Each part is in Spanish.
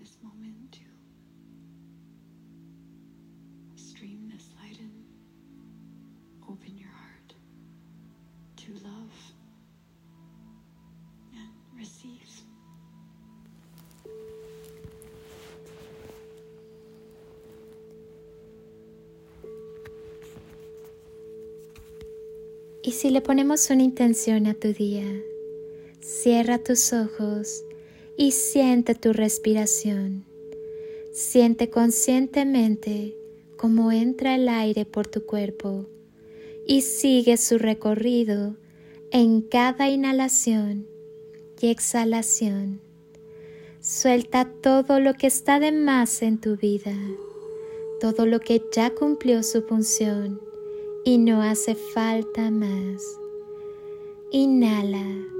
this moment to stream this light in. Open your heart to love and receive. Y si le ponemos una intención a tu día, cierra tus ojos y siente tu respiración. Siente conscientemente cómo entra el aire por tu cuerpo y sigue su recorrido en cada inhalación y exhalación. Suelta todo lo que está de más en tu vida, todo lo que ya cumplió su función y no hace falta más. Inhala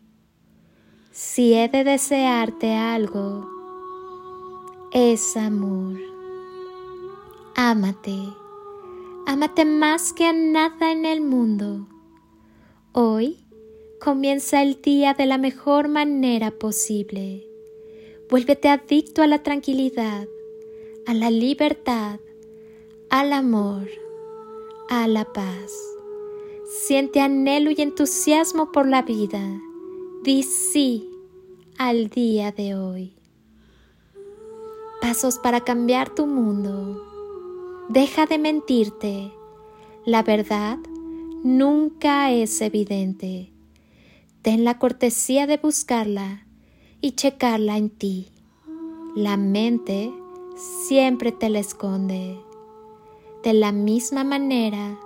Si he de desearte algo, es amor. Ámate, ámate más que a nada en el mundo. Hoy comienza el día de la mejor manera posible. Vuélvete adicto a la tranquilidad, a la libertad, al amor a la paz. Siente anhelo y entusiasmo por la vida. Di sí al día de hoy. Pasos para cambiar tu mundo. Deja de mentirte. La verdad nunca es evidente. Ten la cortesía de buscarla y checarla en ti. La mente siempre te la esconde. De la misma manera,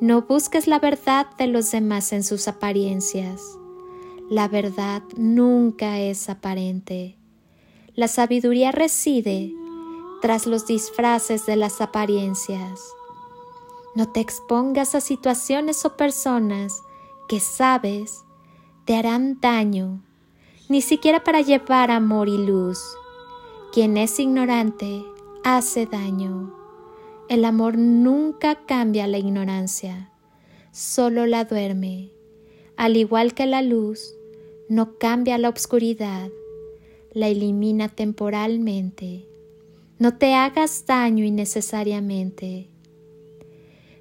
no busques la verdad de los demás en sus apariencias. La verdad nunca es aparente. La sabiduría reside tras los disfraces de las apariencias. No te expongas a situaciones o personas que sabes te harán daño, ni siquiera para llevar amor y luz. Quien es ignorante hace daño. El amor nunca cambia la ignorancia, solo la duerme. Al igual que la luz, no cambia la oscuridad, la elimina temporalmente. No te hagas daño innecesariamente.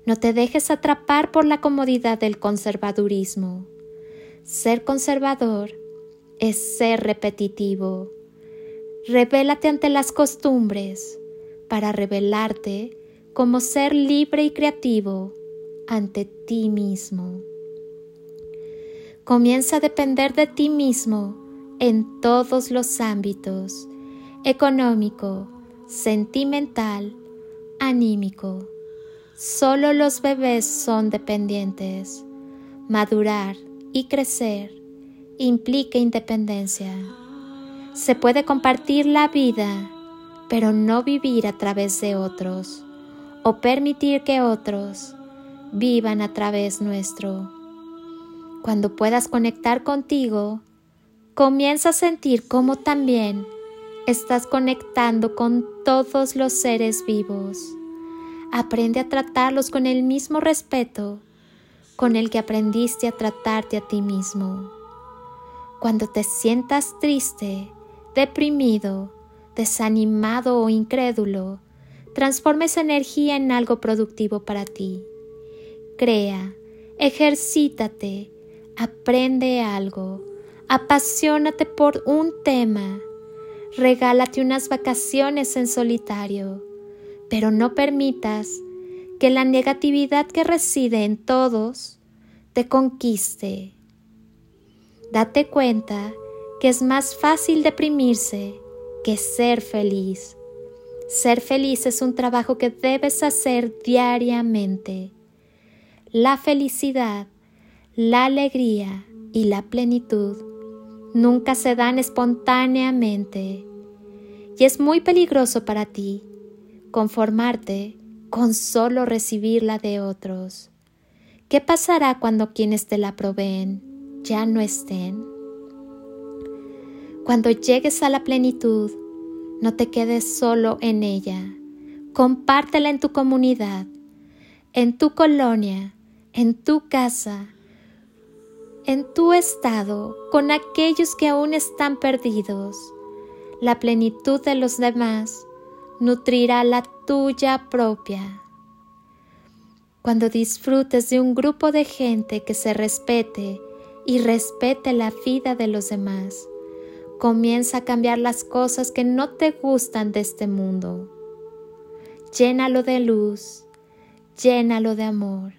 No te dejes atrapar por la comodidad del conservadurismo. Ser conservador es ser repetitivo. Revélate ante las costumbres para revelarte como ser libre y creativo ante ti mismo. Comienza a depender de ti mismo en todos los ámbitos, económico, sentimental, anímico. Solo los bebés son dependientes. Madurar y crecer implica independencia. Se puede compartir la vida, pero no vivir a través de otros o permitir que otros vivan a través nuestro. Cuando puedas conectar contigo, comienza a sentir cómo también estás conectando con todos los seres vivos. Aprende a tratarlos con el mismo respeto con el que aprendiste a tratarte a ti mismo. Cuando te sientas triste, deprimido, desanimado o incrédulo, transforma esa energía en algo productivo para ti. Crea, ejercítate, aprende algo, apasionate por un tema, regálate unas vacaciones en solitario, pero no permitas que la negatividad que reside en todos te conquiste. Date cuenta que es más fácil deprimirse que ser feliz. Ser feliz es un trabajo que debes hacer diariamente. La felicidad, la alegría y la plenitud nunca se dan espontáneamente y es muy peligroso para ti conformarte con solo recibirla de otros. ¿Qué pasará cuando quienes te la proveen ya no estén? Cuando llegues a la plenitud, no te quedes solo en ella. Compártela en tu comunidad, en tu colonia, en tu casa, en tu estado, con aquellos que aún están perdidos. La plenitud de los demás nutrirá la tuya propia. Cuando disfrutes de un grupo de gente que se respete y respete la vida de los demás, comienza a cambiar las cosas que no te gustan de este mundo. Llénalo de luz, llénalo de amor,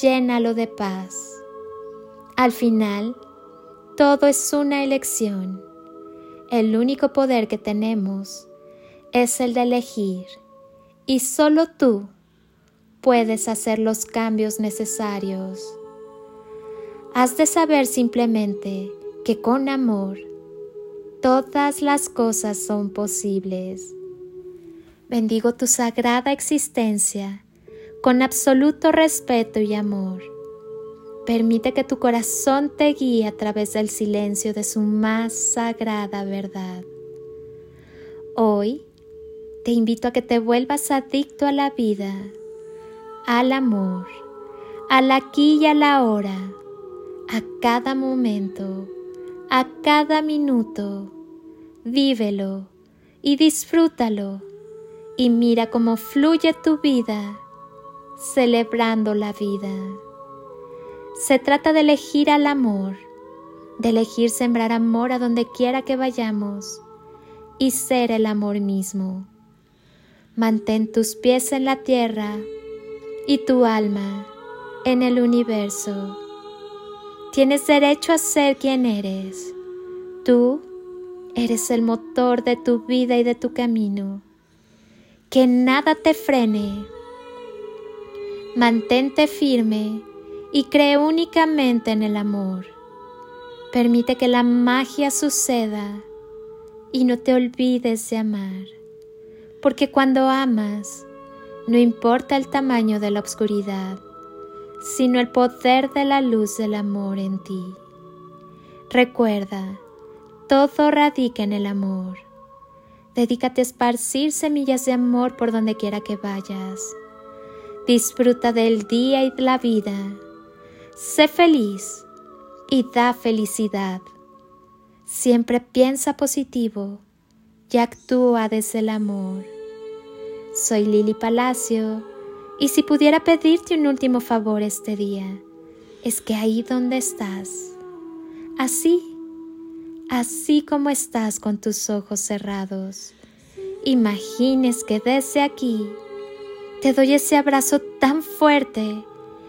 llénalo de paz. Al final, todo es una elección. El único poder que tenemos es el de elegir y solo tú puedes hacer los cambios necesarios. Has de saber simplemente que con amor todas las cosas son posibles. Bendigo tu sagrada existencia con absoluto respeto y amor. Permite que tu corazón te guíe a través del silencio de su más sagrada verdad. Hoy te invito a que te vuelvas adicto a la vida, al amor, al aquí y a la hora, a cada momento, a cada minuto. Vívelo y disfrútalo y mira cómo fluye tu vida, celebrando la vida. Se trata de elegir al amor, de elegir sembrar amor a donde quiera que vayamos y ser el amor mismo. Mantén tus pies en la tierra y tu alma en el universo. Tienes derecho a ser quien eres. Tú eres el motor de tu vida y de tu camino. Que nada te frene. Mantente firme y cree únicamente en el amor. Permite que la magia suceda y no te olvides de amar porque cuando amas, no importa el tamaño de la oscuridad, sino el poder de la luz del amor en ti. Recuerda, todo radica en el amor. Dedícate a esparcir semillas de amor por donde quiera que vayas. Disfruta del día y de la vida. Sé feliz y da felicidad. Siempre piensa positivo y actúa desde el amor. Soy Lili Palacio y si pudiera pedirte un último favor este día, es que ahí donde estás, así, así como estás con tus ojos cerrados, imagines que desde aquí te doy ese abrazo tan fuerte